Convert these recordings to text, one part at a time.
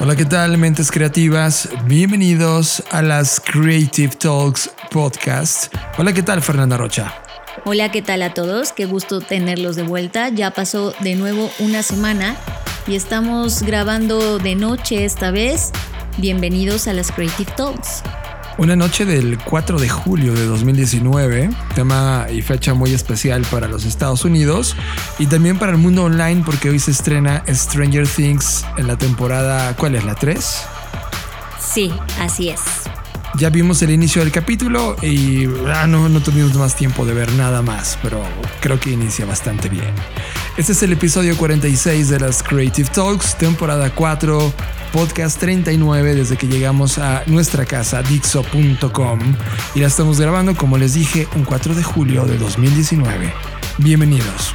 Hola, ¿qué tal, mentes creativas? Bienvenidos a las Creative Talks Podcast. Hola, ¿qué tal, Fernanda Rocha? Hola, ¿qué tal a todos? Qué gusto tenerlos de vuelta. Ya pasó de nuevo una semana y estamos grabando de noche esta vez. Bienvenidos a las Creative Talks. Una noche del 4 de julio de 2019, tema y fecha muy especial para los Estados Unidos y también para el mundo online porque hoy se estrena Stranger Things en la temporada, ¿cuál es la 3? Sí, así es. Ya vimos el inicio del capítulo y ah, no, no tuvimos más tiempo de ver nada más, pero creo que inicia bastante bien. Este es el episodio 46 de las Creative Talks, temporada 4, podcast 39 desde que llegamos a nuestra casa dixo.com y la estamos grabando como les dije un 4 de julio de 2019. Bienvenidos.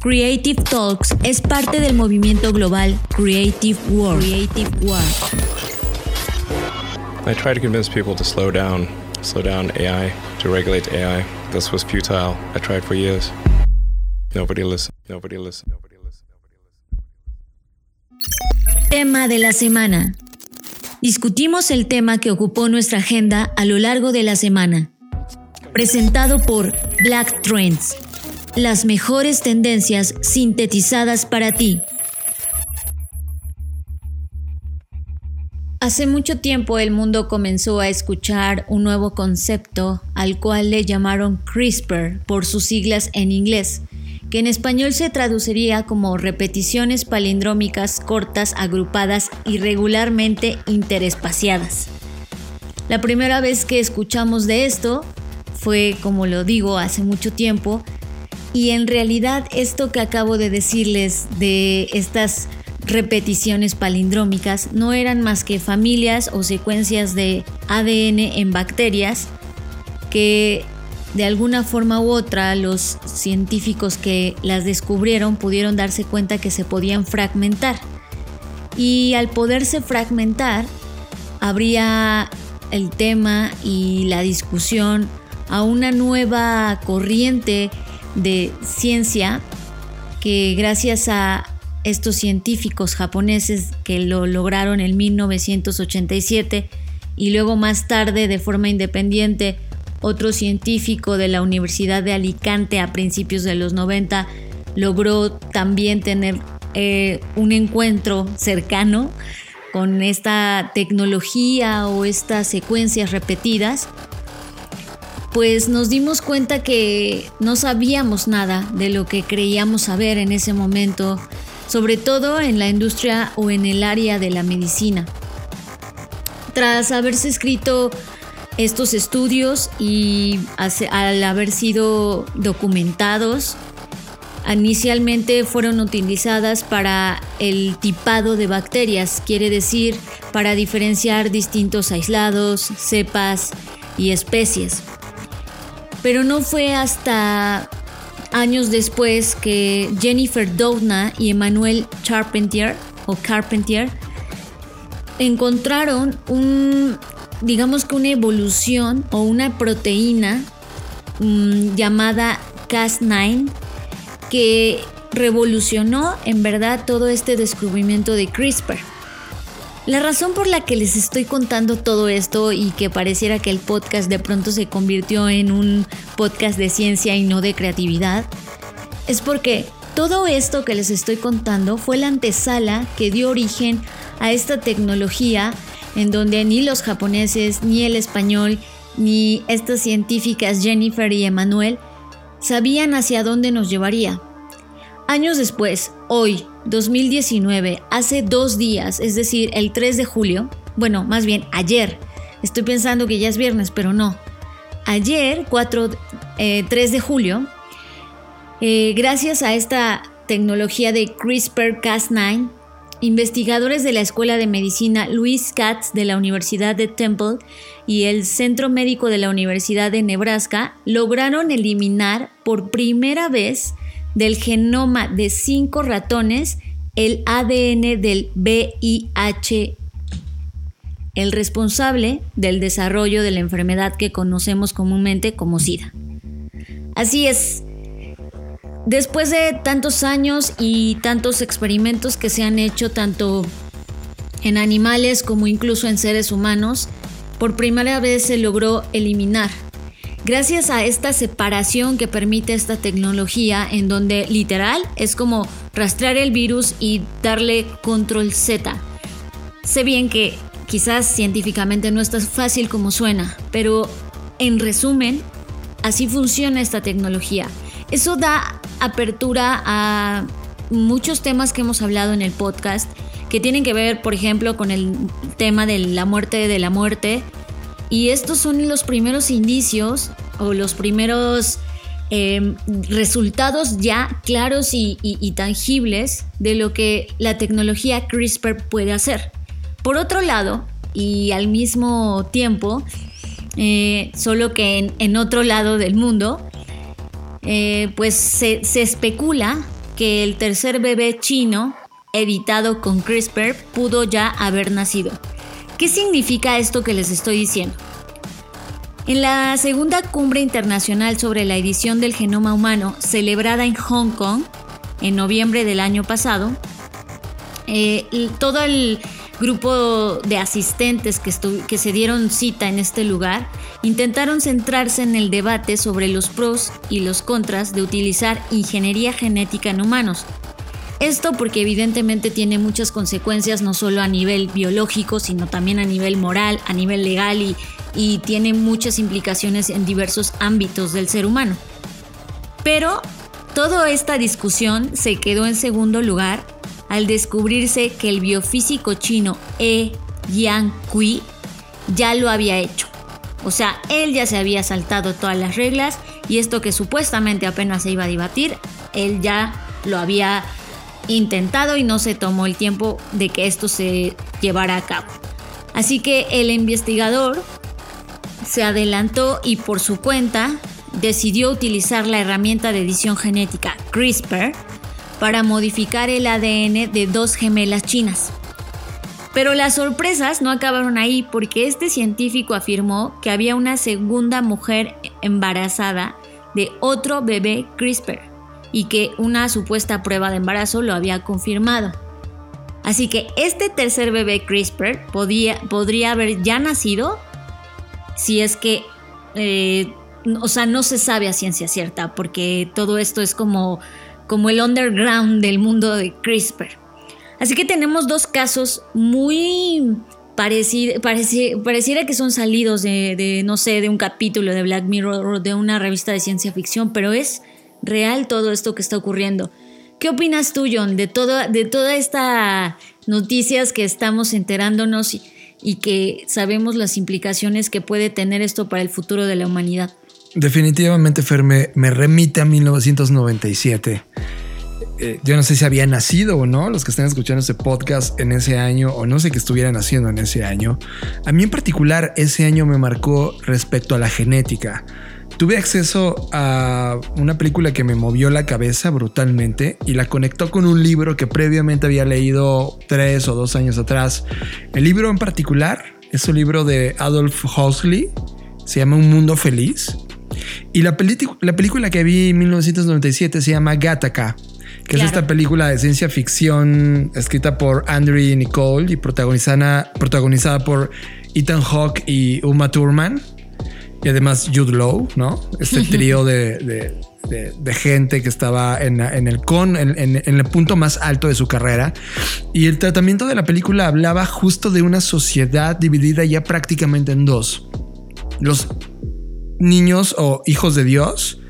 Creative Talks es parte del movimiento global Creative World. Creative World. I try to convince people to slow down, slow down AI, to regulate AI. This was futile. I tried for years. Nobody listened. Nobody listened. Nobody listened. Tema de la semana. Discutimos el tema que ocupó nuestra agenda a lo largo de la semana. Presentado por Black Trends. Las mejores tendencias sintetizadas para ti. Hace mucho tiempo el mundo comenzó a escuchar un nuevo concepto al cual le llamaron CRISPR por sus siglas en inglés, que en español se traduciría como repeticiones palindrómicas cortas agrupadas irregularmente interespaciadas. La primera vez que escuchamos de esto fue, como lo digo, hace mucho tiempo, y en realidad esto que acabo de decirles de estas repeticiones palindrómicas no eran más que familias o secuencias de ADN en bacterias que de alguna forma u otra los científicos que las descubrieron pudieron darse cuenta que se podían fragmentar. Y al poderse fragmentar, habría el tema y la discusión a una nueva corriente de ciencia que gracias a estos científicos japoneses que lo lograron en 1987 y luego más tarde de forma independiente otro científico de la Universidad de Alicante a principios de los 90 logró también tener eh, un encuentro cercano con esta tecnología o estas secuencias repetidas pues nos dimos cuenta que no sabíamos nada de lo que creíamos saber en ese momento, sobre todo en la industria o en el área de la medicina. Tras haberse escrito estos estudios y al haber sido documentados, inicialmente fueron utilizadas para el tipado de bacterias, quiere decir para diferenciar distintos aislados, cepas y especies. Pero no fue hasta años después que Jennifer Doudna y Emmanuel Charpentier o Carpentier encontraron un digamos que una evolución o una proteína mm, llamada Cas9 que revolucionó en verdad todo este descubrimiento de CRISPR. La razón por la que les estoy contando todo esto y que pareciera que el podcast de pronto se convirtió en un podcast de ciencia y no de creatividad es porque todo esto que les estoy contando fue la antesala que dio origen a esta tecnología en donde ni los japoneses, ni el español, ni estas científicas Jennifer y Emanuel sabían hacia dónde nos llevaría. Años después, hoy, 2019, hace dos días, es decir, el 3 de julio, bueno, más bien ayer, estoy pensando que ya es viernes, pero no. Ayer, 4, 3 eh, de julio, eh, gracias a esta tecnología de CRISPR-Cas9, investigadores de la Escuela de Medicina Louis Katz de la Universidad de Temple y el Centro Médico de la Universidad de Nebraska lograron eliminar por primera vez del genoma de cinco ratones el ADN del VIH, el responsable del desarrollo de la enfermedad que conocemos comúnmente como SIDA. Así es, después de tantos años y tantos experimentos que se han hecho tanto en animales como incluso en seres humanos, por primera vez se logró eliminar. Gracias a esta separación que permite esta tecnología, en donde literal es como rastrear el virus y darle control Z. Sé bien que quizás científicamente no es tan fácil como suena, pero en resumen, así funciona esta tecnología. Eso da apertura a muchos temas que hemos hablado en el podcast, que tienen que ver, por ejemplo, con el tema de la muerte de la muerte. Y estos son los primeros indicios o los primeros em, resultados ya claros y, tangibles de lo que la tecnología CRISPR puede hacer. Por otro lado, y al mismo tiempo, eh, solo que en otro lado del mundo, eh, pues se, especula que el tercer bebé chino editado con CRISPR pudo ya haber nacido. ¿Qué significa esto que les estoy diciendo? En la segunda cumbre internacional sobre la edición del genoma humano, celebrada en Hong Kong en noviembre del año pasado, eh, todo el grupo de asistentes que, que se dieron cita en este lugar intentaron centrarse en el debate sobre los pros y los contras de utilizar ingeniería genética en humanos. Esto porque evidentemente tiene muchas consecuencias no solo a nivel biológico, sino también a nivel moral, a nivel legal y, y tiene muchas implicaciones en diversos ámbitos del ser humano. Pero toda esta discusión se quedó en segundo lugar al descubrirse que el biofísico chino E. Yang Kui ya lo había hecho. O sea, él ya se había saltado todas las reglas y esto que supuestamente apenas se iba a debatir, él ya lo había intentado y no se tomó el tiempo de que esto se llevara a cabo. Así que el investigador se adelantó y por su cuenta decidió utilizar la herramienta de edición genética CRISPR para modificar el ADN de dos gemelas chinas. Pero las sorpresas no acabaron ahí porque este científico afirmó que había una segunda mujer embarazada de otro bebé CRISPR y que una supuesta prueba de embarazo lo había confirmado. Así que este tercer bebé CRISPR podría haber ya nacido si es que, eh, o sea, no se sabe a ciencia cierta porque todo esto es como como el underground del mundo de CRISPR. Así que tenemos dos casos muy parecidos, pareciera que son salidos de, no sé, de un capítulo de Black Mirror o de una revista de ciencia ficción, pero es real todo esto que está ocurriendo. ¿Qué opinas tú, John, de, todo, de toda esta noticias que estamos enterándonos y, que sabemos las implicaciones que puede tener esto para el futuro de la humanidad? Definitivamente, Fer, me, remite a 1997. Eh, yo no sé si había nacido o no los que están escuchando este podcast en ese año o no sé qué estuvieran haciendo en ese año. A mí en particular ese año me marcó respecto a la genética. Tuve acceso a una película que me movió la cabeza brutalmente y la conectó con un libro que previamente había leído tres o dos años atrás. El libro en particular es un libro de Adolf Huxley, se llama Un Mundo Feliz y la, la película que vi en 1997 se llama Gattaca. que es esta película de ciencia ficción escrita por Andrew Nicole y protagonizada, protagonizada por Ethan Hawke y Uma Thurman. Y además Jude Law, ¿no? Este trío de, gente que estaba en, el con, en, el punto más alto de su carrera. Y el tratamiento de la película hablaba justo de una sociedad dividida ya prácticamente en dos. Los niños o hijos de Dios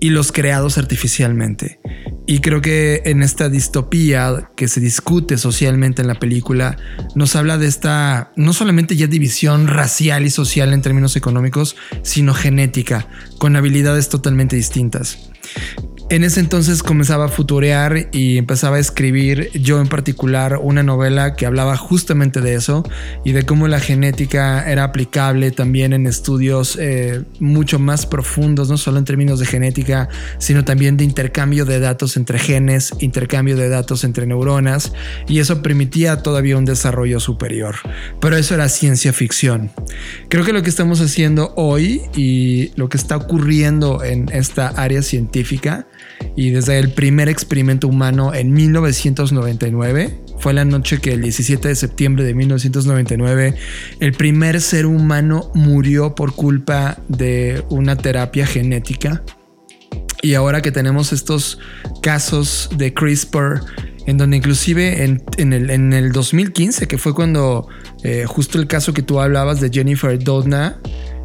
y los creados artificialmente. Y creo que en esta distopía que se discute socialmente en la película, nos habla de esta no solamente ya división racial y social en términos económicos, sino genética, con habilidades totalmente distintas. En ese entonces comenzaba a futurear y empezaba a escribir yo en particular una novela que hablaba justamente de eso y de cómo la genética era aplicable también en estudios eh, mucho más profundos, no solo en términos de genética, sino también de intercambio de datos entre genes, intercambio de datos entre neuronas y eso permitía todavía un desarrollo superior. Pero eso era ciencia ficción. Creo que lo que estamos haciendo hoy y lo que está ocurriendo en esta área científica y desde el primer experimento humano en 1999, fue la noche que el 17 de septiembre de 1999 el primer ser humano murió por culpa de una terapia genética. Y ahora que tenemos estos casos de CRISPR, en donde inclusive en, el, 2015, que fue cuando eh, justo el caso que tú hablabas de Jennifer Doudna,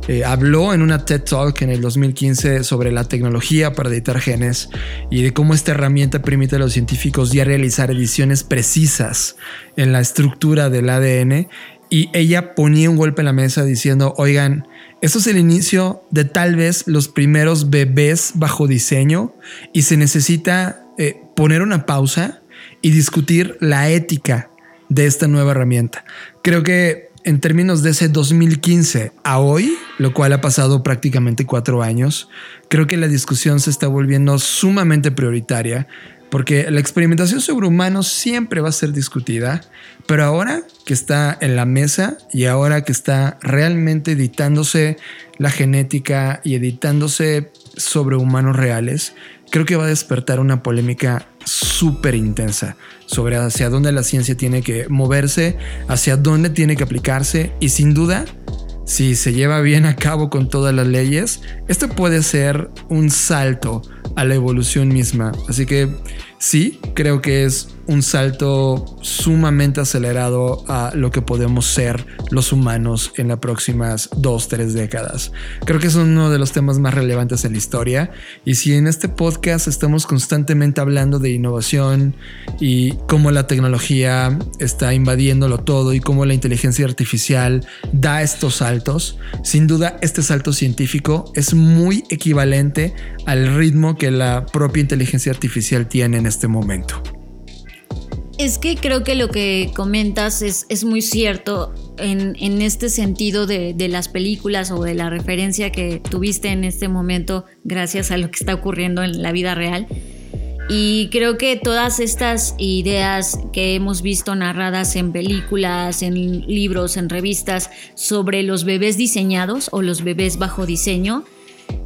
eh, habló en una TED Talk en el 2015 sobre la tecnología para editar genes y de cómo esta herramienta permite a los científicos ya realizar ediciones precisas en la estructura del ADN. Y ella ponía un golpe en la mesa diciendo, oigan, esto es el inicio de tal vez los primeros bebés bajo diseño y se necesita eh, poner una pausa y discutir la ética de esta nueva herramienta. Creo que en términos de ese 2015 a hoy, lo cual ha pasado prácticamente cuatro años, creo que la discusión se está volviendo sumamente prioritaria porque la experimentación sobre humanos siempre va a ser discutida, pero ahora que está en la mesa y ahora que está realmente editándose la genética y editándose sobre humanos reales, creo que va a despertar una polémica súper intensa sobre hacia dónde la ciencia tiene que moverse, hacia dónde tiene que aplicarse y sin duda, si se lleva bien a cabo con todas las leyes, esto puede ser un salto a la evolución misma. Así que sí, creo que es un salto sumamente acelerado a lo que podemos ser los humanos en las próximas dos, tres décadas. Creo que es uno de los temas más relevantes en la historia y si en este podcast estamos constantemente hablando de innovación y cómo la tecnología está invadiéndolo todo y cómo la inteligencia artificial da estos saltos, sin duda este salto científico es muy equivalente al ritmo que la propia inteligencia artificial tiene en este momento. Es que creo que lo que comentas es, muy cierto en, este sentido de, las películas o de la referencia que tuviste en este momento gracias a lo que está ocurriendo en la vida real. Y creo que todas estas ideas que hemos visto narradas en películas, en libros, en revistas sobre los bebés diseñados o los bebés bajo diseño,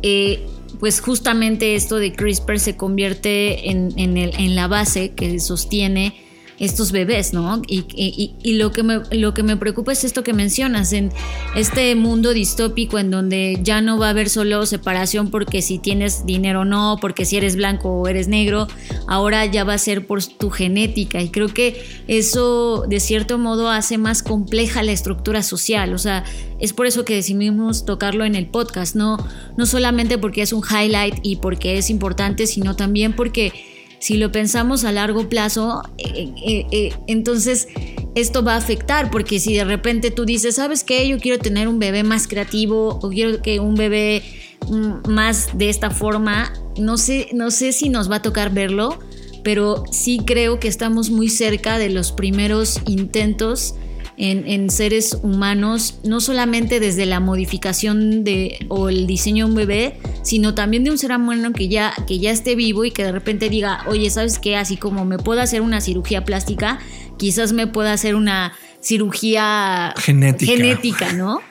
eh, pues justamente esto de CRISPR se convierte en, en la base que sostiene estos bebés, ¿no? Y, lo, que me, lo que me preocupa es esto que mencionas, en este mundo distópico en donde ya no va a haber solo separación porque si tienes dinero o no, porque si eres blanco o eres negro, ahora ya va a ser por tu genética. Y creo que eso de cierto modo hace más compleja la estructura social, o sea, es por eso que decidimos tocarlo en el podcast, no, no solamente porque es un highlight y porque es importante, sino también porque si lo pensamos a largo plazo, eh, eh, eh, entonces esto va a afectar, porque si de repente tú dices, ¿sabes qué? Yo quiero tener un bebé más creativo o quiero que un bebé mm, más de esta forma, no sé, no sé si nos va a tocar verlo, pero sí creo que estamos muy cerca de los primeros intentos en, seres humanos, no solamente desde la modificación de, o el diseño de un bebé, sino también de un ser humano que ya, que ya esté vivo y que de repente diga, oye, ¿sabes qué? Así como me puedo hacer una cirugía plástica, quizás me pueda hacer una cirugía genética, genética ¿no?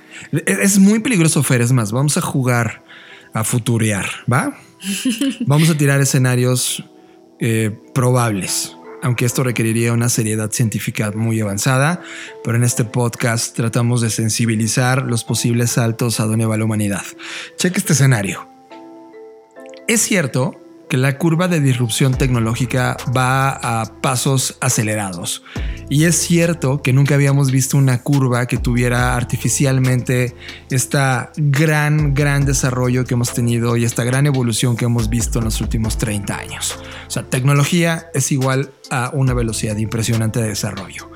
Es muy peligroso, Fer, es más, vamos a jugar a futurear, ¿va? vamos a tirar escenarios eh, probables, aunque esto requeriría una seriedad científica muy avanzada, pero en este podcast tratamos de sensibilizar los posibles saltos a donde va la humanidad. Cheque este escenario. Es cierto que la curva de disrupción tecnológica va a pasos acelerados. Y es cierto que nunca habíamos visto una curva que tuviera artificialmente esta gran, gran desarrollo que hemos tenido y esta gran evolución que hemos visto en los últimos 30 años. O sea, tecnología es igual a una velocidad impresionante de desarrollo.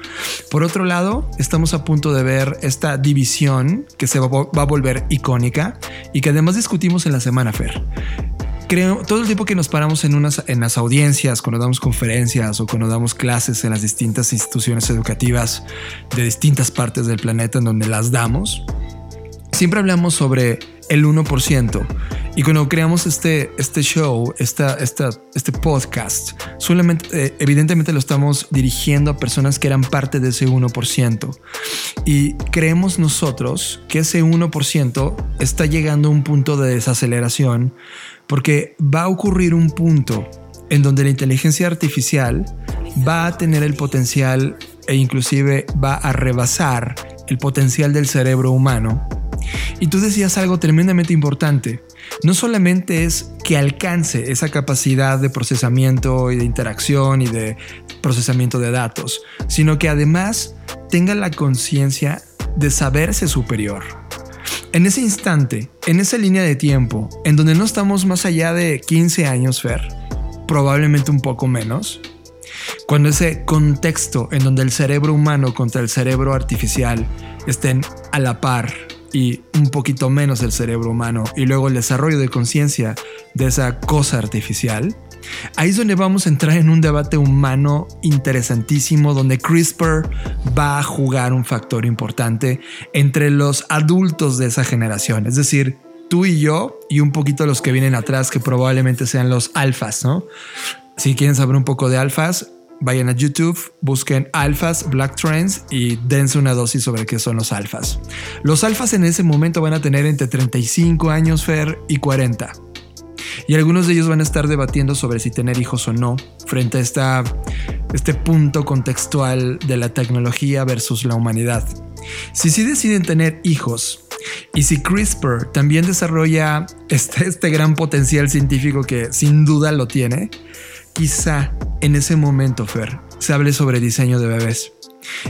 Por otro lado, estamos a punto de ver esta división que se va, a volver icónica y que además discutimos en la semana Fer creo, todo el tiempo que nos paramos en, unas, en las audiencias, cuando damos conferencias o cuando damos clases en las distintas instituciones educativas de distintas partes del planeta en donde las damos, siempre hablamos sobre el 1%. Y cuando creamos este, este show, esta, esta, este podcast, solamente, eh, evidentemente lo estamos dirigiendo a personas que eran parte de ese 1%. Y creemos nosotros que ese 1% está llegando a un punto de desaceleración porque va a ocurrir un punto en donde la inteligencia artificial va a tener el potencial e inclusive va a rebasar el potencial del cerebro humano. Y tú decías algo tremendamente importante. No solamente es que alcance esa capacidad de procesamiento y de interacción y de procesamiento de datos, sino que además tenga la conciencia de saberse superior. En ese instante, en esa línea de tiempo, en donde no estamos más allá de 15 años, Fer, probablemente un poco menos, cuando ese contexto en donde el cerebro humano contra el cerebro artificial estén a la par y un poquito menos el cerebro humano y luego el desarrollo de conciencia de esa cosa artificial, Ahí es donde vamos a entrar en un debate humano interesantísimo donde CRISPR va a jugar un factor importante entre los adultos de esa generación, es decir, tú y yo y un poquito los que vienen atrás que probablemente sean los alfas, ¿no? Si quieren saber un poco de alfas, vayan a YouTube, busquen alfas, Black Trends y dense una dosis sobre qué son los alfas. Los alfas en ese momento van a tener entre 35 años, Fer, y 40 y algunos de ellos van a estar debatiendo sobre si tener hijos o no frente a esta, este punto contextual de la tecnología versus la humanidad. Si sí deciden tener hijos y si CRISPR también desarrolla este, este gran potencial científico que sin duda lo tiene, quizá en ese momento, Fer, se hable sobre diseño de bebés.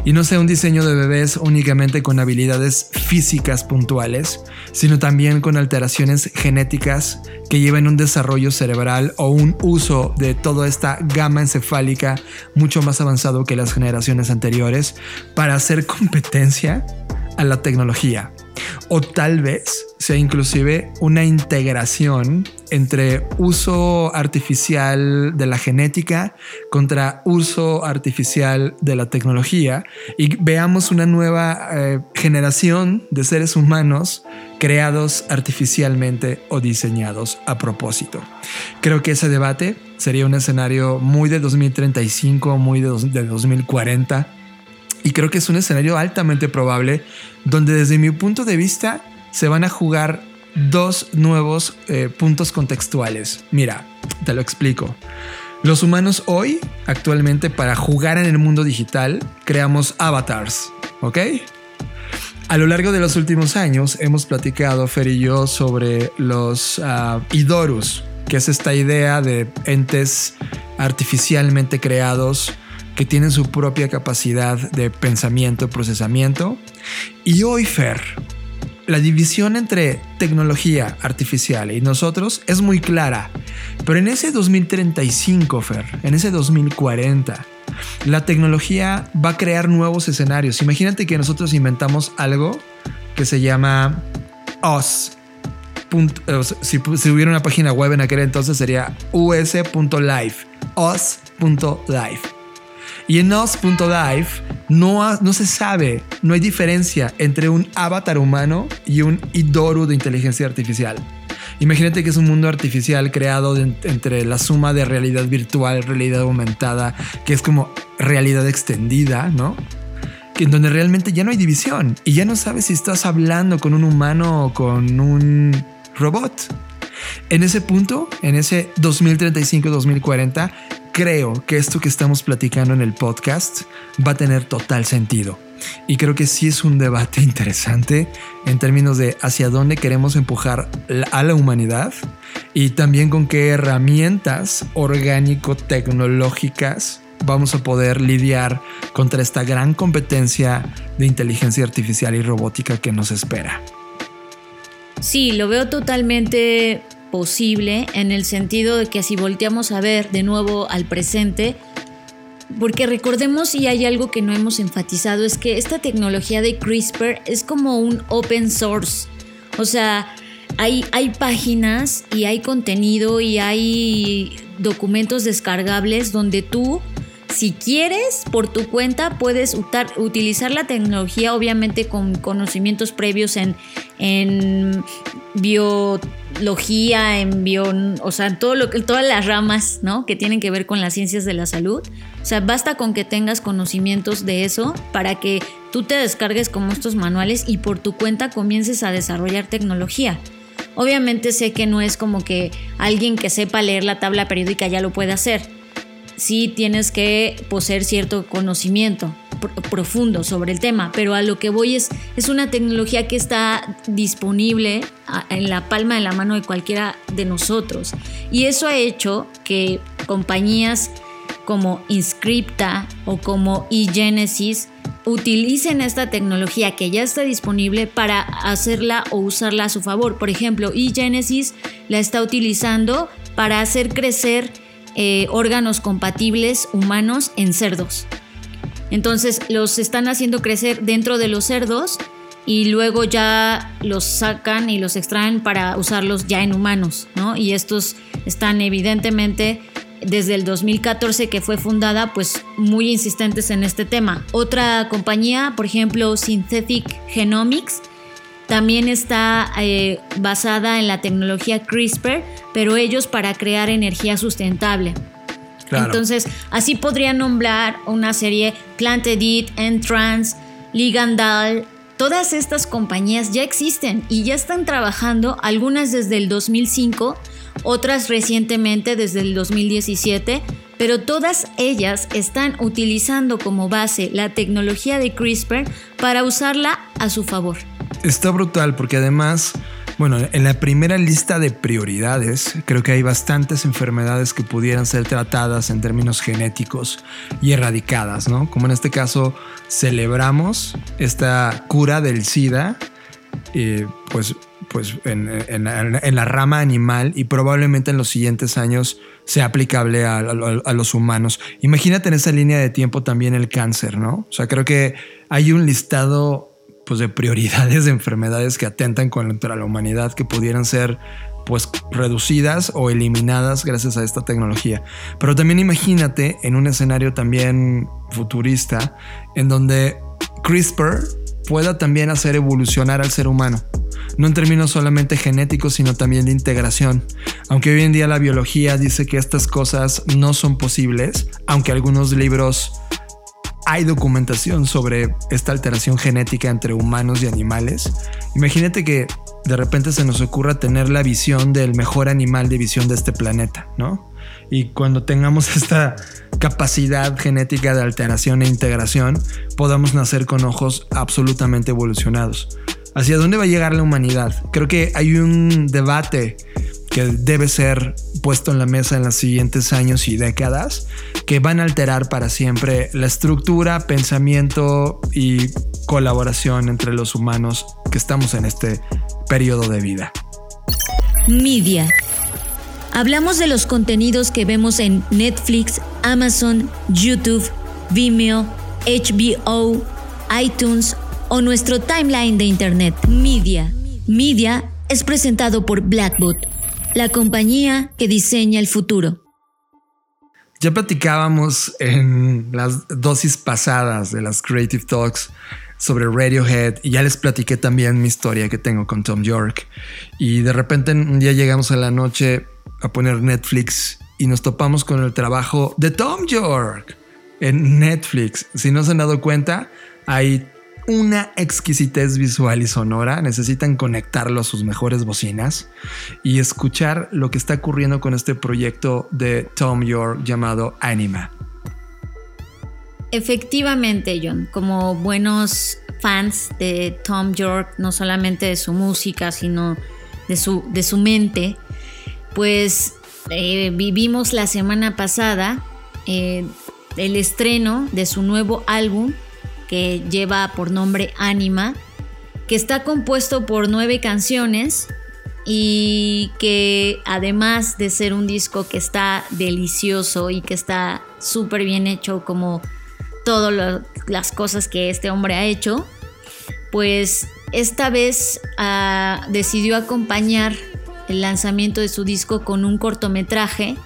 Y no sea un diseño de bebés únicamente con habilidades físicas puntuales, sino también con alteraciones genéticas que lleven un desarrollo cerebral o un uso de toda esta gama encefálica mucho más avanzado que las generaciones anteriores para hacer competencia a la tecnología. O tal vez sea inclusive una integración entre uso artificial de la genética contra uso artificial de la tecnología y veamos una nueva eh, generación de seres humanos creados artificialmente o diseñados a propósito. Creo que ese debate sería un escenario muy de 2035, muy de, de 2040 y creo que es un escenario altamente probable donde desde mi punto de vista se van a jugar dos nuevos eh, puntos contextuales. Mira, te lo explico. Los humanos hoy, actualmente, para jugar en el mundo digital, creamos avatars, ¿ok? A lo largo de los últimos años hemos platicado, Fer y yo, sobre los uh, Idorus, que es esta idea de entes artificialmente creados que tienen su propia capacidad de pensamiento procesamiento. Y hoy, Fer, la división entre tecnología artificial y nosotros es muy clara. Pero en ese 2035, Fer, en ese 2040, la tecnología va a crear nuevos escenarios. Imagínate que nosotros inventamos algo que se llama OS. Si, si hubiera una página web en aquel entonces sería us.live. os.live. Y en Nos.live no, no se sabe, no hay diferencia entre un avatar humano y un Idoru de inteligencia artificial. Imagínate que es un mundo artificial creado entre la suma de realidad virtual, realidad aumentada, que es como realidad extendida, ¿no? Que en donde realmente ya no hay división y ya no sabes si estás hablando con un humano o con un robot. En ese punto, en ese 2035-2040, creo que esto que estamos platicando en el podcast va a tener total sentido. Y creo que sí es un debate interesante en términos de hacia dónde queremos empujar a la humanidad y también con qué herramientas orgánico-tecnológicas vamos a poder lidiar contra esta gran competencia de inteligencia artificial y robótica que nos espera. Sí, lo veo totalmente posible en el sentido de que si volteamos a ver de nuevo al presente, porque recordemos y hay algo que no hemos enfatizado, es que esta tecnología de CRISPR es como un open source. O sea, hay, hay páginas y hay contenido y hay documentos descargables donde tú si quieres, por tu cuenta puedes utilizar la tecnología, obviamente con conocimientos previos en, en biología, en bio, o sea, todo lo, todas las ramas ¿no? que tienen que ver con las ciencias de la salud. O sea, basta con que tengas conocimientos de eso para que tú te descargues como estos manuales y por tu cuenta comiences a desarrollar tecnología. Obviamente sé que no es como que alguien que sepa leer la tabla periódica ya lo puede hacer sí tienes que poseer cierto conocimiento profundo sobre el tema, pero a lo que voy es, es una tecnología que está disponible en la palma de la mano de cualquiera de nosotros. Y eso ha hecho que compañías como Inscripta o como eGenesis utilicen esta tecnología que ya está disponible para hacerla o usarla a su favor. Por ejemplo, eGenesis la está utilizando para hacer crecer eh, órganos compatibles humanos en cerdos. Entonces los están haciendo crecer dentro de los cerdos y luego ya los sacan y los extraen para usarlos ya en humanos, ¿no? Y estos están evidentemente desde el 2014 que fue fundada, pues muy insistentes en este tema. Otra compañía, por ejemplo, Synthetic Genomics, también está eh, basada en la tecnología CRISPR, pero ellos para crear energía sustentable. Entonces, así podría nombrar una serie Plantedit, Entrance, Ligandal. Todas estas compañías ya existen y ya están trabajando, algunas desde el 2005, otras recientemente desde el 2017, pero todas ellas están utilizando como base la tecnología de CRISPR para usarla a su favor. Está brutal porque además, bueno, en la primera lista de prioridades creo que hay bastantes enfermedades que pudieran ser tratadas en términos genéticos y erradicadas, ¿no? Como en este caso celebramos esta cura del SIDA, eh, pues, pues en, la rama animal y probablemente en los siguientes años sea aplicable a, a, los humanos. Imagínate en esa línea de tiempo también el cáncer, ¿no? O sea, creo que hay un listado pues, de prioridades de enfermedades que atentan contra la humanidad que pudieran ser pues reducidas o eliminadas gracias a esta tecnología. Pero también imagínate en un escenario también futurista en donde CRISPR pueda también hacer evolucionar al ser humano. No en términos solamente genéticos, sino también de integración. Aunque hoy en día la biología dice que estas cosas no son posibles, aunque algunos libros hay documentación sobre esta alteración genética entre humanos y animales. Imagínate que de repente se nos ocurra tener la visión del mejor animal de visión de este planeta, ¿no? Y cuando tengamos esta capacidad genética de alteración e integración, podamos nacer con ojos absolutamente evolucionados. ¿Hacia dónde va a llegar la humanidad? Creo que hay un debate que debe ser puesto en la mesa en los siguientes años y décadas, que van a alterar para siempre la estructura, pensamiento y colaboración entre los humanos que estamos en este periodo de vida. Media. Hablamos de los contenidos que vemos en Netflix, Amazon, YouTube, Vimeo, HBO, iTunes o nuestro timeline de Internet. Media. Media es presentado por Blackbot la compañía que diseña el futuro. Ya platicábamos en las dosis pasadas de las Creative Talks sobre Radiohead y ya les platiqué también mi historia que tengo con Tom York. Y de repente un día llegamos a la noche a poner Netflix y nos topamos con el trabajo de Tom York en Netflix. Si no se han dado cuenta, hay una exquisitez visual y sonora, necesitan conectarlo a sus mejores bocinas y escuchar lo que está ocurriendo con este proyecto de Tom York llamado Anima. Efectivamente, John, como buenos fans de Tom York, no solamente de su música, sino de su, de su mente, pues eh, vivimos la semana pasada eh, el estreno de su nuevo álbum que lleva por nombre Anima, que está compuesto por nueve canciones y que además de ser un disco que está delicioso y que está súper bien hecho como todas las cosas que este hombre ha hecho, pues esta vez ah, decidió acompañar el lanzamiento de su disco con un cortometraje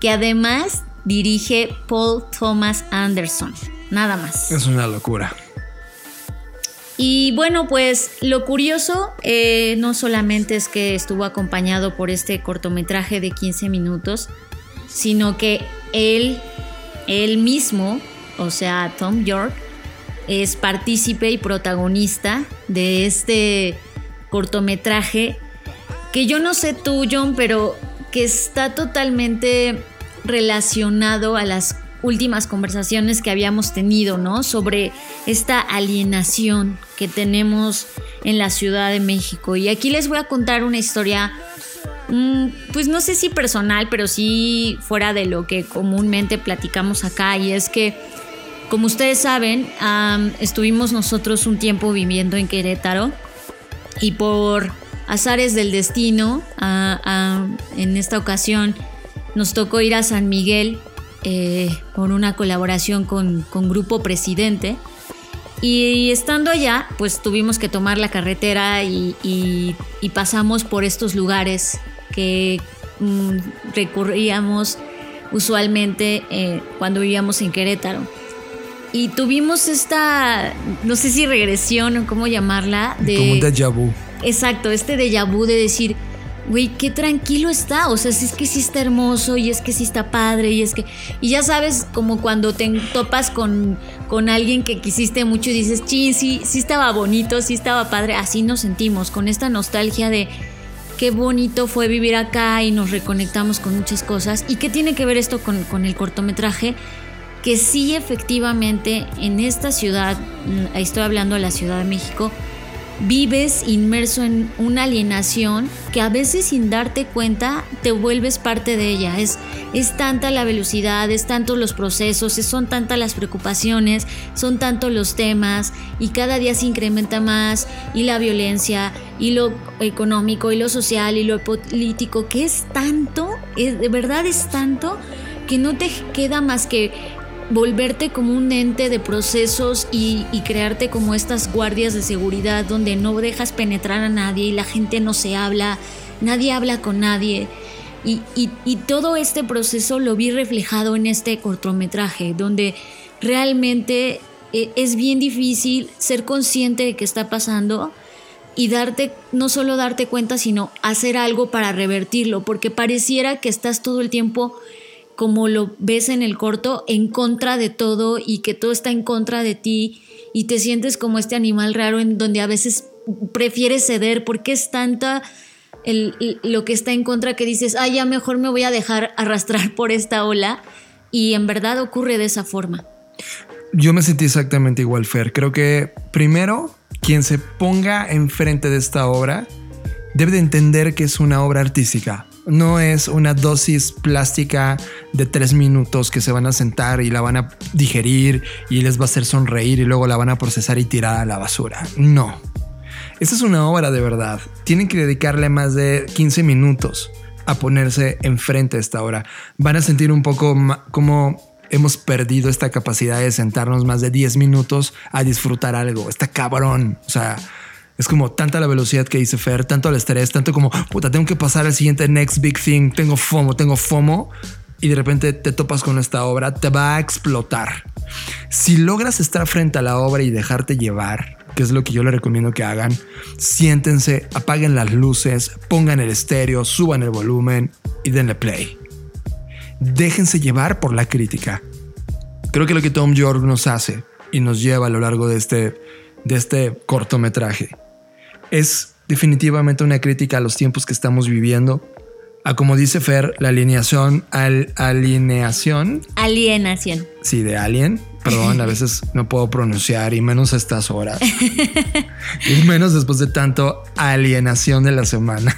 que además dirige Paul Thomas Anderson nada más. Es una locura. Y bueno, pues lo curioso eh, no solamente es que estuvo acompañado por este cortometraje de 15 minutos, sino que él, él mismo, o sea, Tom York, es partícipe y protagonista de este cortometraje que yo no sé tú, John, pero que está totalmente relacionado a las últimas conversaciones que habíamos tenido, ¿no? Sobre esta alienación que tenemos en la Ciudad de México. Y aquí les voy a contar una historia, mm, pues no sé si personal, pero sí fuera de lo que comúnmente platicamos acá. Y es que, como ustedes saben, estuvimos nosotros un tiempo viviendo en Querétaro y por azares del destino, en esta ocasión nos tocó ir a San Miguel eh, con una colaboración con, Grupo Presidente. Y estando allá, pues tuvimos que tomar la carretera y, pasamos por estos lugares que mm, recurríamos usualmente eh, cuando vivíamos en Querétaro. Y tuvimos esta, no sé si regresión o cómo llamarla, de... Como un déjà vu. Exacto, este déjà vu de decir, güey, qué tranquilo está. O sea, si es que sí está hermoso y es que sí está padre y es que... Y ya sabes, como cuando te topas con, con alguien que quisiste mucho y dices, sí, sí, sí estaba bonito, sí estaba padre. Así nos sentimos, con esta nostalgia de qué bonito fue vivir acá y nos reconectamos con muchas cosas. ¿Y qué tiene que ver esto con, con el cortometraje? Que sí, efectivamente, en esta ciudad, mm, estoy hablando de la Ciudad de México, vives inmerso en una alienación que a veces sin darte cuenta te vuelves parte de ella. Es, es tanta la velocidad, es tanto los procesos, son tantas las preocupaciones, son tantos los temas y cada día se incrementa más y la violencia y lo económico y lo social y lo político, que es tanto, de verdad es tanto que no te queda más que volverte como un ente de procesos y, crearte como estas guardias de seguridad donde no dejas penetrar a nadie y la gente no se habla, nadie habla con nadie. Y, y, todo este proceso lo vi reflejado en este cortometraje, donde realmente eh, es bien difícil ser consciente de que está pasando y darte, no solo darte cuenta, sino hacer algo para revertirlo, porque pareciera que estás todo el tiempo como lo ves en el corto, en contra de todo y que todo está en contra de ti y te sientes como este animal raro en donde a veces prefieres ceder porque es tanta lo que está en contra que dices, ah, ya mejor me voy a dejar arrastrar por esta ola y en verdad ocurre de esa forma. Yo me sentí exactamente igual, Fer. Creo que primero, quien se ponga enfrente de esta obra debe de entender que es una obra artística no es una dosis plástica de tres minutos que se van a sentar y la van a digerir y les va a hacer sonreír y luego la van a procesar y tirar a la basura. No. Esta es una obra de verdad. Tienen que dedicarle más de 15 minutos a ponerse enfrente de esta obra. Van a sentir un poco como hemos perdido esta capacidad de sentarnos más de 10 minutos a disfrutar algo. Está cabrón. O sea, es como tanta la velocidad que dice Fer, tanto el estrés, tanto como, puta, tengo que pasar al siguiente next big thing, tengo FOMO, tengo FOMO, y de repente te topas con esta obra, te va a explotar. Si logras estar frente a la obra y dejarte llevar, que es lo que yo le recomiendo que hagan, siéntense, apaguen las luces, pongan el estéreo, suban el volumen y denle play. Déjense llevar por la crítica. Creo que lo que Tom York nos hace y nos lleva a lo largo de este de este cortometraje. Es definitivamente una crítica a los tiempos que estamos viviendo, a como dice Fer, la alineación, al, alineación. Alienación. Sí, de alien. Perdón, a veces no puedo pronunciar y menos a estas horas. y menos después de tanto alienación de la semana.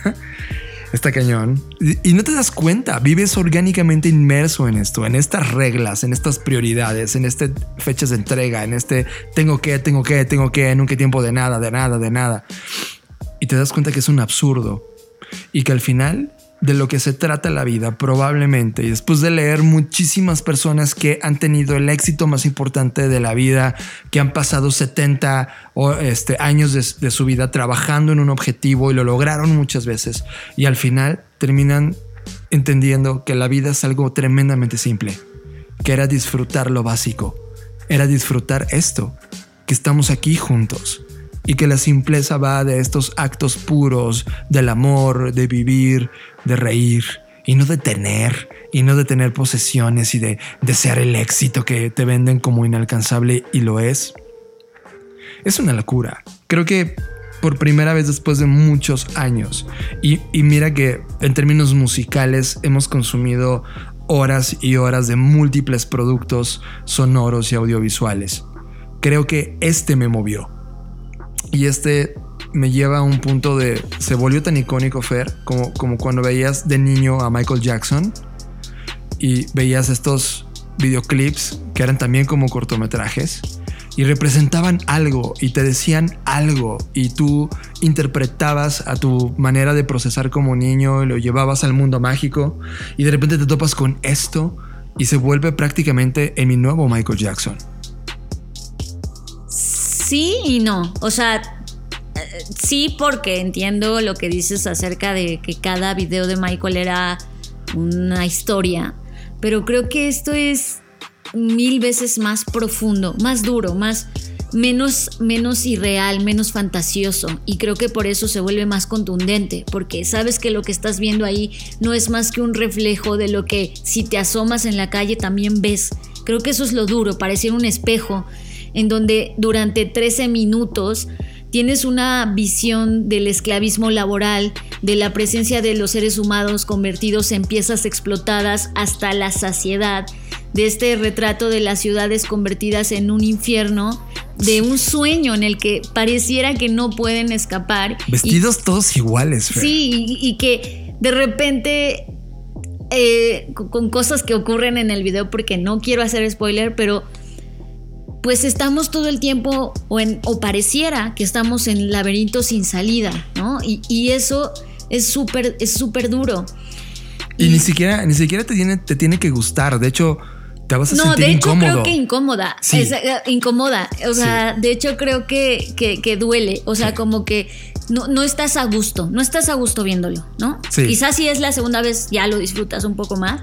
Está cañón. Y no te das cuenta, vives orgánicamente inmerso en esto, en estas reglas, en estas prioridades, en estas fechas de entrega, en este tengo que, tengo que, tengo que, nunca tiempo de nada, de nada, de nada. Y te das cuenta que es un absurdo y que al final de lo que se trata la vida, probablemente, y después de leer muchísimas personas que han tenido el éxito más importante de la vida, que han pasado 70 o este, años de, de su vida trabajando en un objetivo y lo lograron muchas veces, y al final terminan entendiendo que la vida es algo tremendamente simple, que era disfrutar lo básico, era disfrutar esto, que estamos aquí juntos y que la simpleza va de estos actos puros del amor, de vivir, de reír y no de tener y no de tener posesiones y de desear el éxito que te venden como inalcanzable y lo es. Es una locura. Creo que por primera vez después de muchos años. Y, y, mira que en términos musicales hemos consumido horas y horas de múltiples productos sonoros y audiovisuales. Creo que este me movió. Y este me lleva a un punto de. Se volvió tan icónico, Fer, como, como cuando veías de niño a Michael Jackson y veías estos videoclips que eran también como cortometrajes y representaban algo y te decían algo y tú interpretabas a tu manera de procesar como niño y lo llevabas al mundo mágico y de repente te topas con esto y se vuelve prácticamente en mi nuevo Michael Jackson. Sí y no, o sea, sí, porque entiendo lo que dices acerca de que cada video de Michael era una historia, pero creo que esto es mil veces más profundo, más duro, más menos menos irreal, menos fantasioso y creo que por eso se vuelve más contundente, porque sabes que lo que estás viendo ahí no es más que un reflejo de lo que si te asomas en la calle también ves. Creo que eso es lo duro, parecer un espejo en donde durante 13 minutos tienes una visión del esclavismo laboral, de la presencia de los seres humanos convertidos en piezas explotadas hasta la saciedad, de este retrato de las ciudades convertidas en un infierno, de un sueño en el que pareciera que no pueden escapar. Vestidos todos iguales. Sí, y, que de repente eh, con cosas que ocurren en el video, porque no quiero hacer spoiler, pero pues estamos todo el tiempo, o, en, o pareciera que estamos en laberinto sin salida, ¿no? Y, eso es súper es súper duro. Y, ni siquiera, ni siquiera te tiene, te tiene que gustar. De hecho, te vas a no, sentir de hecho creo que incómoda. Eh, incomoda. O sea, de hecho creo que, que, duele. O sea, como que no, no estás a gusto. No estás a gusto viéndolo, ¿no? Quizás si es la segunda vez ya lo disfrutas un poco más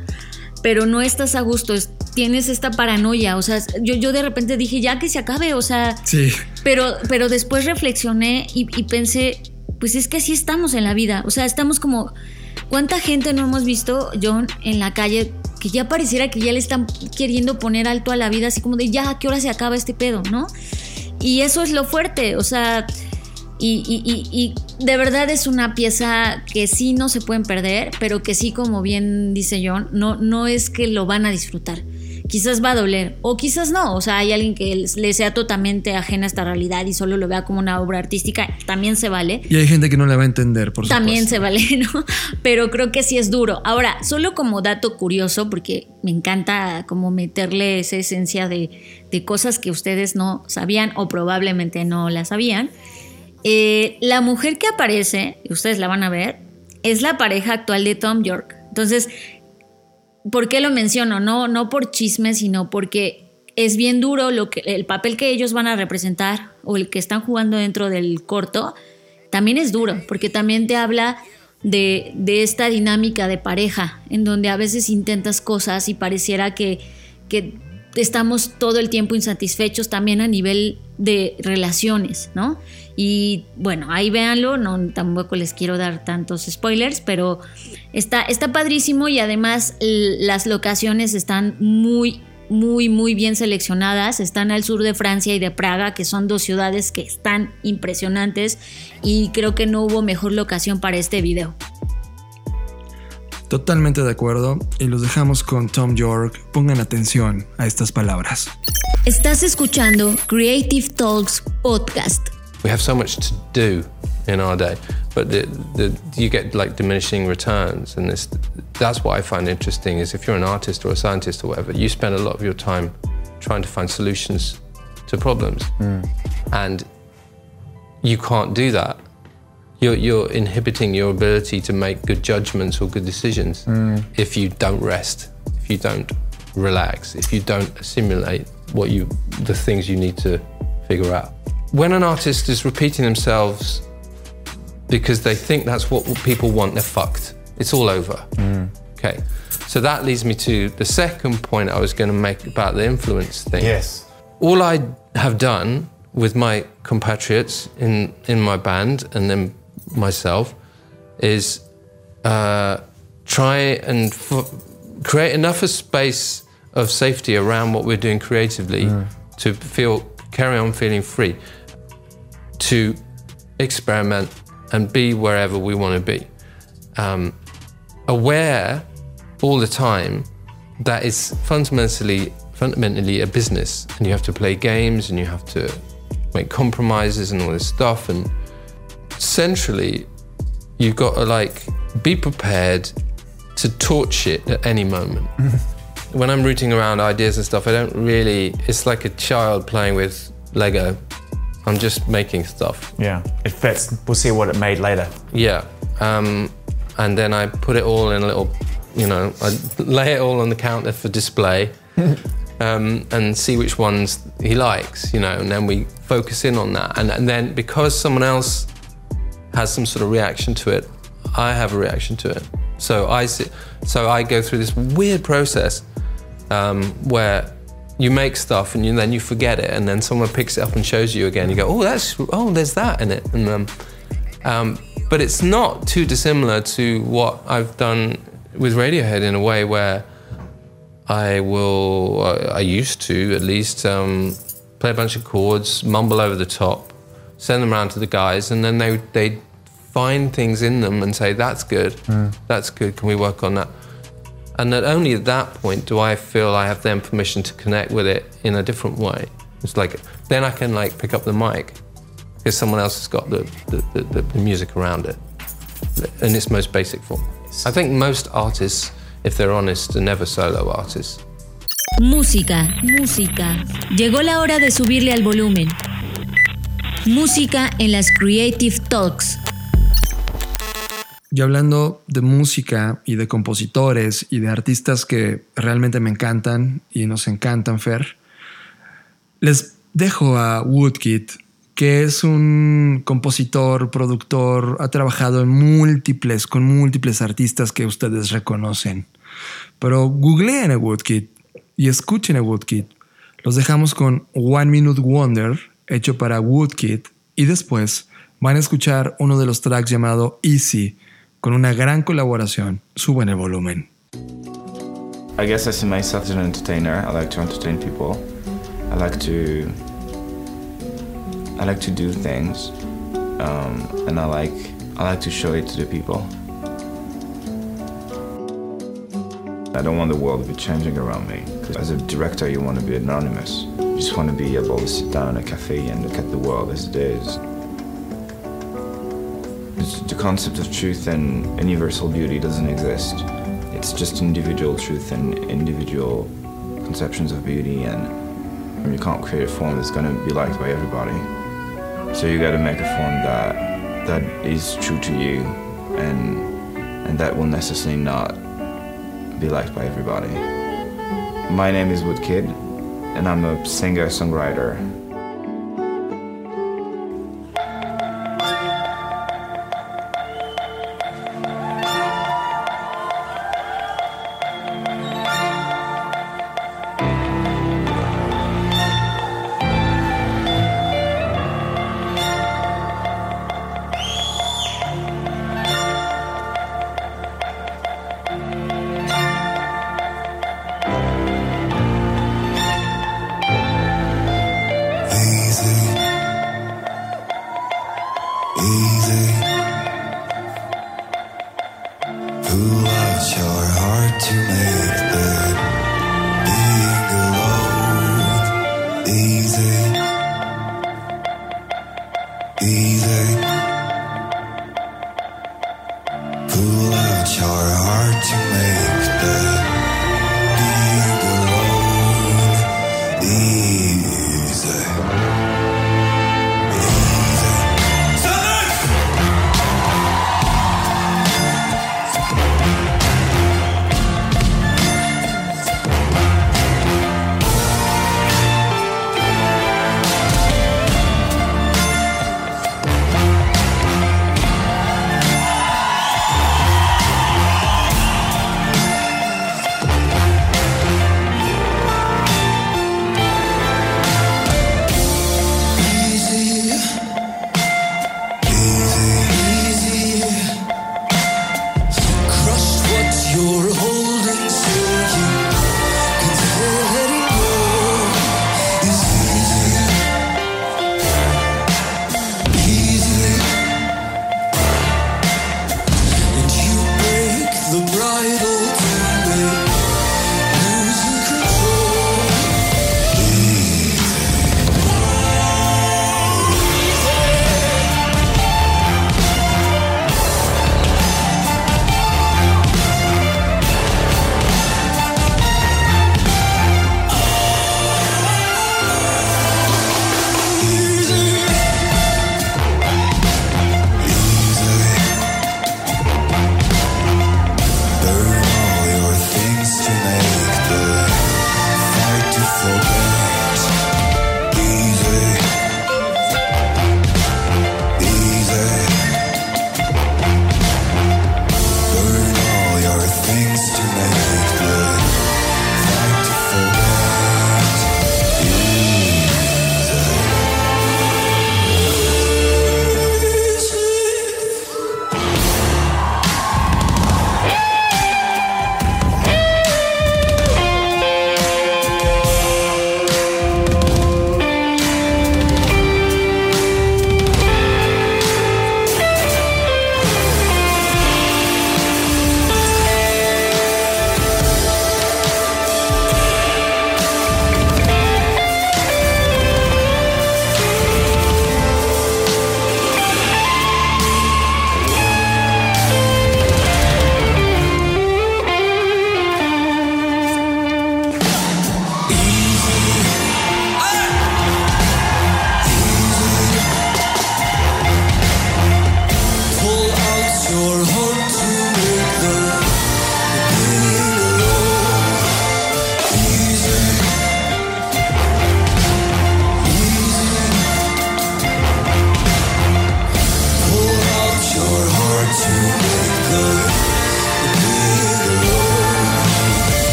pero no estás a gusto, tienes esta paranoia, o sea, yo, yo de repente dije, ya que se acabe, o sea, sí. pero, pero después reflexioné y, pensé, pues es que así estamos en la vida, o sea, estamos como, ¿cuánta gente no hemos visto, John, en la calle que ya pareciera que ya le están queriendo poner alto a la vida, así como de, ya, ¿a qué hora se acaba este pedo, no? Y eso es lo fuerte, o sea, y, de verdad es una pieza que sí no se pueden perder, pero que sí, como bien dice John, no, no es que lo van a disfrutar. Quizás va a doler, o quizás no. O sea, hay alguien que le sea totalmente ajena a esta realidad y solo lo vea como una obra artística, también se vale. Y hay gente que no le va a entender, por supuesto. También se vale, ¿no? Pero creo que sí es duro. Ahora, solo como dato curioso, porque me encanta como meterle esa esencia de, de cosas que ustedes no sabían o probablemente no la sabían. Eh, la mujer que aparece, ustedes la van a ver, es la pareja actual de Tom York. Entonces, ¿por qué lo menciono? No, no por chisme, sino porque es bien duro lo que, el papel que ellos van a representar o el que están jugando dentro del corto. También es duro, porque también te habla de, de esta dinámica de pareja, en donde a veces intentas cosas y pareciera que, que estamos todo el tiempo insatisfechos también a nivel de relaciones, ¿no? Y bueno, ahí véanlo, no tampoco les quiero dar tantos spoilers, pero está, está padrísimo y además las locaciones están muy muy, muy bien seleccionadas. Están al sur de Francia y de Praga, que son dos ciudades que están impresionantes y creo que no hubo mejor locación para este video. Totalmente de acuerdo y los dejamos con Tom York. Pongan atención a estas palabras. Estás escuchando Creative Talks Podcast. We have so much to do in our day, but the, the, you get like diminishing returns, and this, that's what I find interesting. Is if you're an artist or a scientist or whatever, you spend a lot of your time trying to find solutions to problems, mm. and you can't do that you're, you're inhibiting your ability to make good judgments or good decisions mm. if you don't rest, if you don't relax, if you don't assimilate what you the things you need to figure out. When an artist is repeating themselves because they think that's what people want, they're fucked. It's all over. Mm. Okay. So that leads me to the second point I was going to make about the influence thing. Yes. All I have done with my compatriots in in my band and then myself is uh, try and f- create enough a space of safety around what we're doing creatively mm. to feel carry on feeling free to experiment and be wherever we want to be um, aware all the time that is fundamentally fundamentally a business and you have to play games and you have to make compromises and all this stuff and centrally, you've got to like be prepared to torch it at any moment. when I'm rooting around ideas and stuff, I don't really. It's like a child playing with Lego. I'm just making stuff. Yeah, it fits. We'll see what it made later. Yeah, um, and then I put it all in a little. You know, I lay it all on the counter for display. Um, and see which ones he likes, you know, and then we focus in on that. And, and then because someone else has some sort of reaction to it, I have a reaction to it. So I so I go through this weird process um, where you make stuff and you, then you forget it, and then someone picks it up and shows you again. You go, oh, that's oh, there's that in it, and um, um, but it's not too dissimilar to what I've done with Radiohead in a way where I will, I used to at least um, play a bunch of chords, mumble over the top, send them around to the guys, and then they they find things in them and say that's good, mm. that's good. Can we work on that? And that only at that point do I feel I have then permission to connect with it in a different way. It's like then I can like pick up the mic because someone else has got the the, the, the music around it in its most basic form. I think most artists, if they're honest, are never solo artists. Música, música. Llegó la hora de subirle al volumen. Música en las Creative Talks. Y hablando de música y de compositores y de artistas que realmente me encantan y nos encantan, Fer, les dejo a Woodkid, que es un compositor, productor, ha trabajado en múltiples, con múltiples artistas que ustedes reconocen. Pero googleen a Woodkid y escuchen a Woodkid. Los dejamos con One Minute Wonder hecho para Woodkid y después van a escuchar uno de los tracks llamado Easy con una gran colaboración. Suben el volumen. I guess I see myself as an entertainer. I like to entertain people. I like to I like to do things, um, and I like I like to show it to the people. I don't want the world to be changing around me. As a director, you want to be anonymous. You just want to be able to sit down in a cafe and look at the world as it is. The concept of truth and universal beauty doesn't exist. It's just individual truth and individual conceptions of beauty, and you can't create a form that's going to be liked by everybody. So you got to make a form that that is true to you, and and that will necessarily not be liked by everybody. My name is Woodkid, and I'm a singer-songwriter.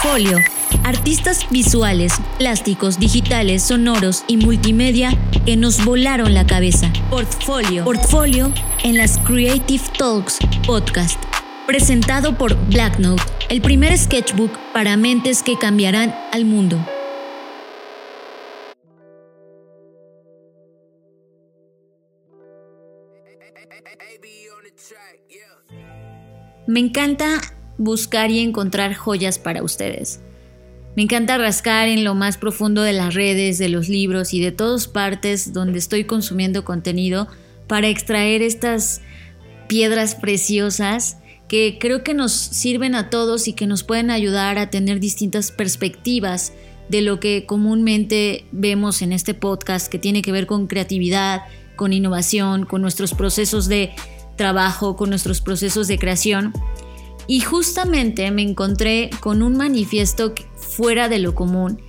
Portfolio. Artistas visuales, plásticos, digitales, sonoros y multimedia que nos volaron la cabeza. Portfolio. Portfolio en las Creative Talks Podcast. Presentado por Black Note, el primer sketchbook para mentes que cambiarán al mundo. Me encanta buscar y encontrar joyas para ustedes. Me encanta rascar en lo más profundo de las redes, de los libros y de todas partes donde estoy consumiendo contenido para extraer estas piedras preciosas que creo que nos sirven a todos y que nos pueden ayudar a tener distintas perspectivas de lo que comúnmente vemos en este podcast que tiene que ver con creatividad, con innovación, con nuestros procesos de trabajo, con nuestros procesos de creación. Y justamente me encontré con un manifiesto fuera de lo común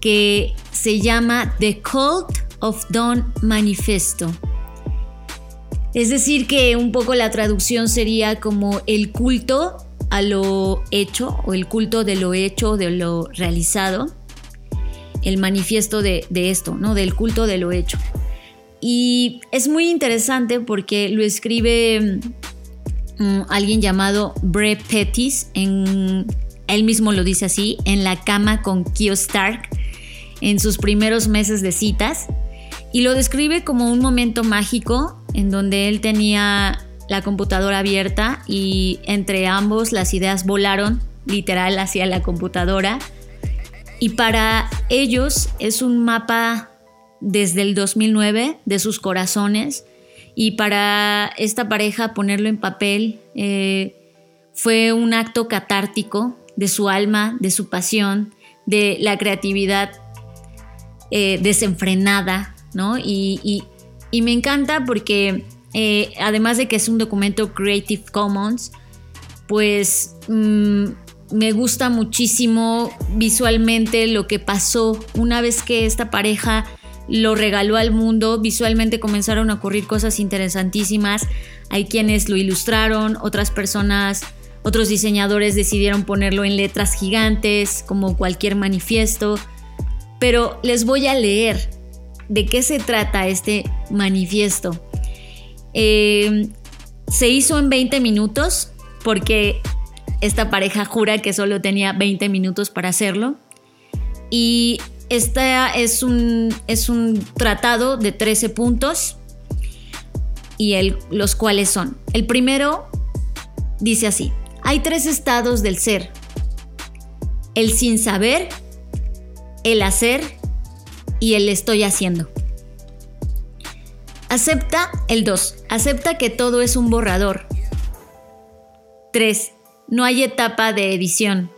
que se llama The Cult of Dawn Manifesto. Es decir, que un poco la traducción sería como el culto a lo hecho o el culto de lo hecho, de lo realizado. El manifiesto de, de esto, ¿no? Del culto de lo hecho. Y es muy interesante porque lo escribe alguien llamado Brett Pettis, en, él mismo lo dice así, en la cama con Kyo Stark, en sus primeros meses de citas, y lo describe como un momento mágico en donde él tenía la computadora abierta y entre ambos las ideas volaron literal hacia la computadora. Y para ellos es un mapa desde el 2009 de sus corazones y para esta pareja ponerlo en papel eh, fue un acto catártico de su alma, de su pasión, de la creatividad eh, desenfrenada, ¿no? Y, me encanta porque eh, además de que es un documento Creative Commons, pues mm, me gusta muchísimo visualmente lo que pasó una vez que esta pareja lo regaló al mundo. Visualmente comenzaron a ocurrir cosas interesantísimas. Hay quienes lo ilustraron, otras personas, otros diseñadores decidieron ponerlo en letras gigantes, como cualquier manifiesto. Pero les voy a leer de qué se trata este manifiesto. Eh, se hizo en 20 minutos porque esta pareja jura que solo tenía 20 minutos para hacerlo. Y este es un, es un tratado de 13 puntos y el, los cuales son. El primero dice así, hay tres estados del ser. El sin saber, el hacer y el estoy haciendo. Acepta el 2. Acepta que todo es un borrador. 3. No hay etapa de edición.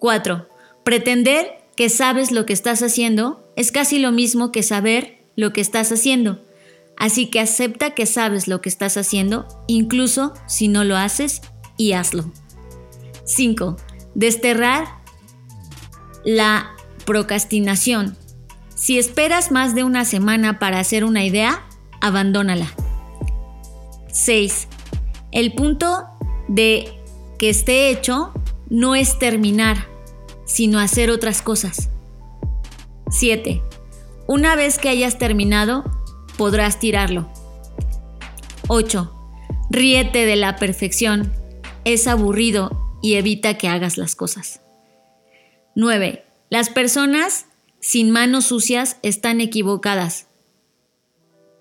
4. Pretender que sabes lo que estás haciendo es casi lo mismo que saber lo que estás haciendo. Así que acepta que sabes lo que estás haciendo, incluso si no lo haces, y hazlo. 5. Desterrar la procrastinación. Si esperas más de una semana para hacer una idea, abandónala. 6. El punto de que esté hecho no es terminar, sino hacer otras cosas. 7. Una vez que hayas terminado, podrás tirarlo. 8. Ríete de la perfección. Es aburrido y evita que hagas las cosas. 9. Las personas sin manos sucias están equivocadas.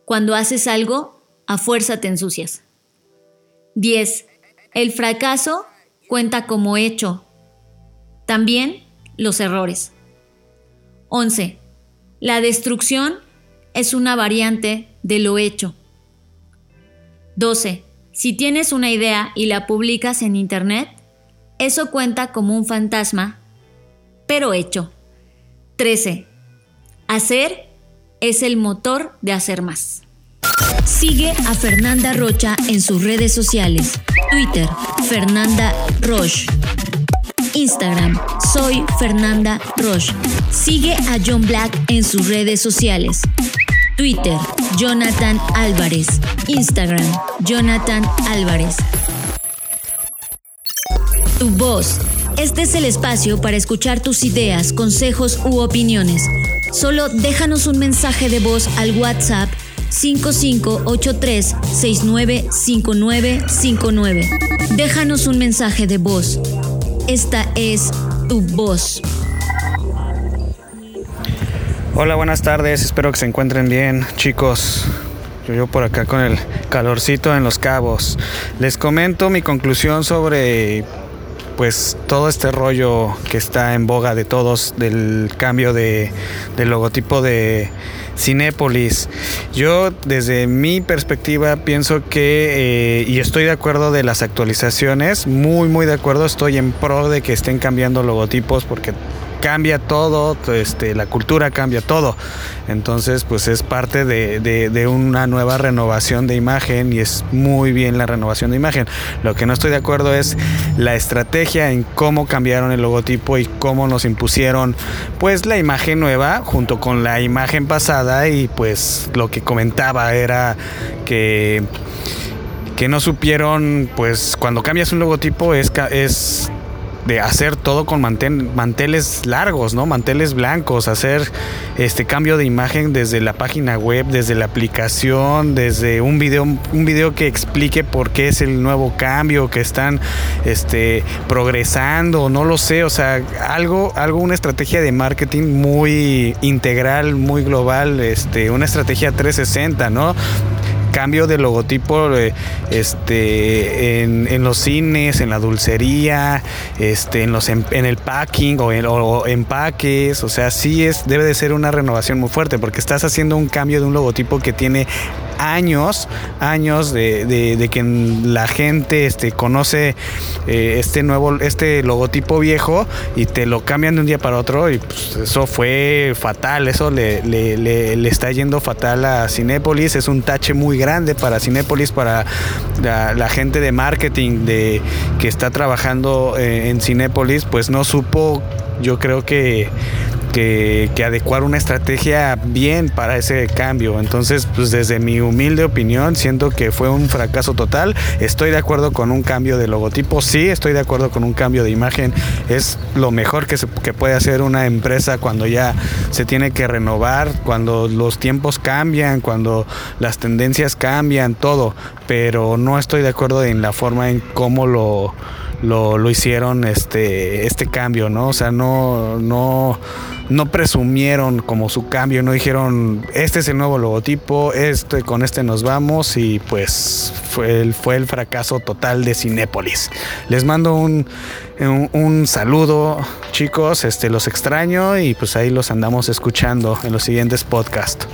Cuando haces algo, a fuerza te ensucias. 10. El fracaso cuenta como hecho, también los errores. 11. La destrucción es una variante de lo hecho. 12. Si tienes una idea y la publicas en Internet, eso cuenta como un fantasma, pero hecho. 13. Hacer es el motor de hacer más. Sigue a Fernanda Rocha en sus redes sociales. Twitter, Fernanda Roche. Instagram, soy Fernanda Roche. Sigue a John Black en sus redes sociales. Twitter, Jonathan Álvarez. Instagram, Jonathan Álvarez. Tu voz. Este es el espacio para escuchar tus ideas, consejos u opiniones. Solo déjanos un mensaje de voz al WhatsApp 5583-695959. Déjanos un mensaje de voz. Esta es tu voz. Hola, buenas tardes. Espero que se encuentren bien, chicos. Yo por acá con el calorcito en los cabos. Les comento mi conclusión sobre pues todo este rollo que está en boga de todos del cambio de, del logotipo de Cinépolis. Yo desde mi perspectiva pienso que, eh, y estoy de acuerdo de las actualizaciones, muy muy de acuerdo, estoy en pro de que estén cambiando logotipos porque cambia todo, este, la cultura cambia todo. Entonces, pues es parte de, de- una nueva renovación de imagen y es muy bien la renovación de imagen. Lo que no estoy de acuerdo es la estrategia en cómo cambiaron el logotipo y cómo nos impusieron pues la imagen nueva junto con la imagen pasada y pues lo que comentaba era que que no supieron, pues cuando cambias un logotipo es, es de hacer todo con mantel- manteles largos, ¿no? Manteles blancos, hacer este cambio de imagen desde la página web, desde la aplicación, desde un video, un video que explique por qué es el nuevo cambio, que están este, progresando, no lo sé, o sea, algo, algo, una estrategia de marketing muy integral, muy global, este, una estrategia 360, ¿no? Cambio de logotipo eh, este en, en los cines en la dulcería este en los em- en el packing o en o empaques o sea sí es debe de ser una renovación muy fuerte porque estás haciendo un cambio de un logotipo que tiene años años de, de- que la gente este conoce eh, este nuevo este logotipo viejo y te lo cambian de un día para otro y pues, eso fue fatal eso le, le- le- está yendo fatal a Cinépolis. Es un tache muy grande para Cinépolis para la, la gente de marketing de que está trabajando eh, en Cinépolis pues no supo yo creo que que, adecuar una estrategia bien para ese cambio. Entonces, pues desde mi humilde opinión, siento que fue un fracaso total. Estoy de acuerdo con un cambio de logotipo, sí, estoy de acuerdo con un cambio de imagen. Es lo mejor que, que puede hacer una empresa cuando ya se tiene que renovar, cuando los tiempos cambian, cuando las tendencias cambian, todo. Pero no estoy de acuerdo en la forma en cómo lo lo, lo hicieron este, este cambio, ¿no? O sea, no, no, no presumieron como su cambio, no dijeron, este es el nuevo logotipo, este, con este nos vamos y pues fue el, fue el fracaso total de Cinépolis. Les mando un, un, saludo, chicos, este, los extraño y pues ahí los andamos escuchando en los siguientes podcasts.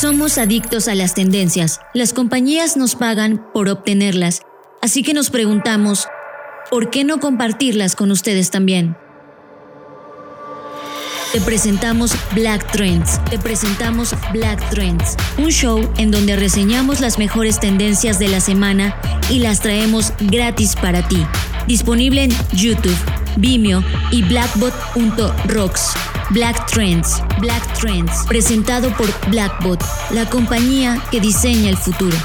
Somos adictos a las tendencias. Las compañías nos pagan por obtenerlas. Así que nos preguntamos, ¿por qué no compartirlas con ustedes también? Te presentamos Black Trends. Te presentamos Black Trends, un show en donde reseñamos las mejores tendencias de la semana y las traemos gratis para ti. Disponible en YouTube, Vimeo y blackbot.rocks. Black Trends, Black Trends, presentado por Blackbot, la compañía que diseña el futuro.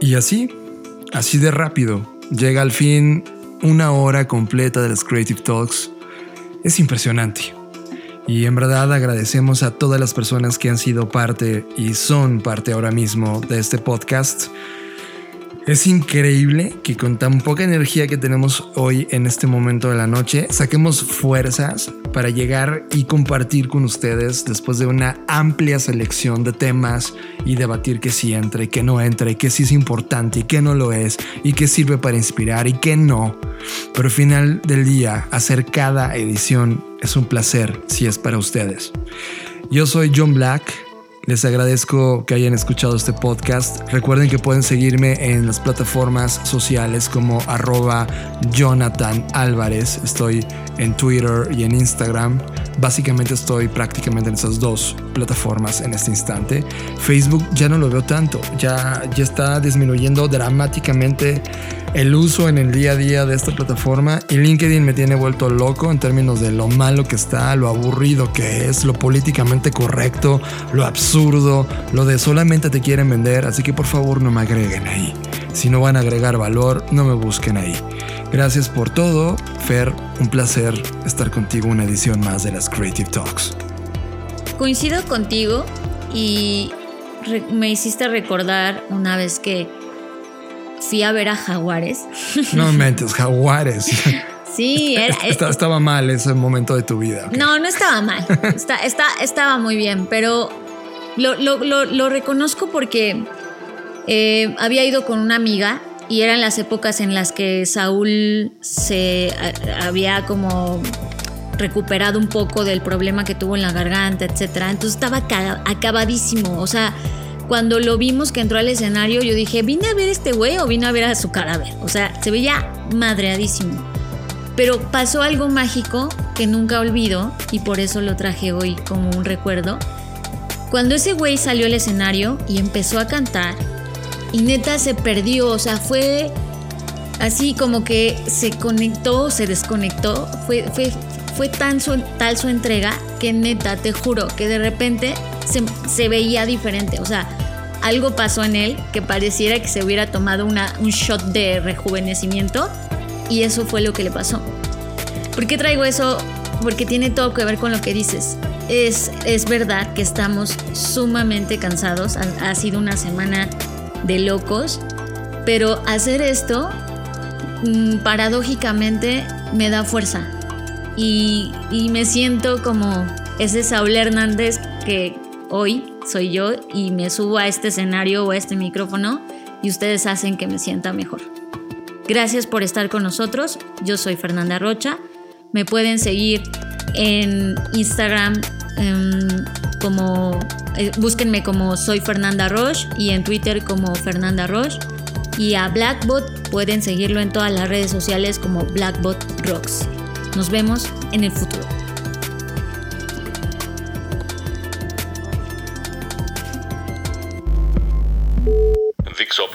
Y así, así de rápido, llega al fin una hora completa de las Creative Talks. Es impresionante. Y en verdad agradecemos a todas las personas que han sido parte y son parte ahora mismo de este podcast. Es increíble que con tan poca energía que tenemos hoy en este momento de la noche, saquemos fuerzas para llegar y compartir con ustedes después de una amplia selección de temas y debatir qué sí entra y qué no entra y qué sí es importante y qué no lo es y qué sirve para inspirar y qué no. Pero al final del día, hacer cada edición es un placer si es para ustedes. Yo soy John Black. Les agradezco que hayan escuchado este podcast. Recuerden que pueden seguirme en las plataformas sociales como arroba Jonathan Álvarez. Estoy en Twitter y en Instagram. Básicamente estoy prácticamente en esas dos plataformas en este instante. Facebook ya no lo veo tanto. Ya, ya está disminuyendo dramáticamente el uso en el día a día de esta plataforma y LinkedIn me tiene vuelto loco en términos de lo malo que está, lo aburrido que es, lo políticamente correcto, lo absurdo, lo de solamente te quieren vender, así que por favor no me agreguen ahí. Si no van a agregar valor, no me busquen ahí. Gracias por todo, Fer, un placer estar contigo una edición más de las Creative Talks. Coincido contigo y me hiciste recordar una vez que fui a ver a Jaguares. No mentes, jaguares. Sí, era, Esta- estaba mal ese momento de tu vida. No, no estaba mal. Está, está, estaba muy bien, pero lo, lo- lo- lo reconozco porque eh, había ido con una amiga y eran las épocas en las que Saúl se a- había como recuperado un poco del problema que tuvo en la garganta, etcétera. Entonces estaba ca- acabadísimo. O sea, cuando lo vimos que entró al escenario, yo dije, ¿vine a ver este güey o vine a ver a su cadáver? O sea, se veía madreadísimo. Pero pasó algo mágico que nunca olvido y por eso lo traje hoy como un recuerdo. Cuando ese güey salió al escenario y empezó a cantar, y neta se perdió, o sea, fue así como que se conectó, se desconectó, fue, fue, fue tan su, tal su entrega que neta, te juro, que de repente se, se veía diferente, o sea, algo pasó en él que pareciera que se hubiera tomado un shot de rejuvenecimiento y eso fue lo que le pasó. ¿Por qué traigo eso? Porque tiene todo que ver con lo que dices. Es, es verdad que estamos sumamente cansados, ha, ha sido una semana de locos, pero hacer esto mm, paradójicamente me da fuerza y, y me siento como ese Saúl Hernández que hoy soy yo y me subo a este escenario o a este micrófono y ustedes hacen que me sienta mejor. Gracias por estar con nosotros. Yo soy Fernanda Rocha. Me pueden seguir en Instagram em, como eh, búsquenme como soy Fernanda Roche y en Twitter como Fernanda Roche. Y a Blackbot pueden seguirlo en todas las redes sociales como Blackbot Rocks. Nos vemos en el futuro.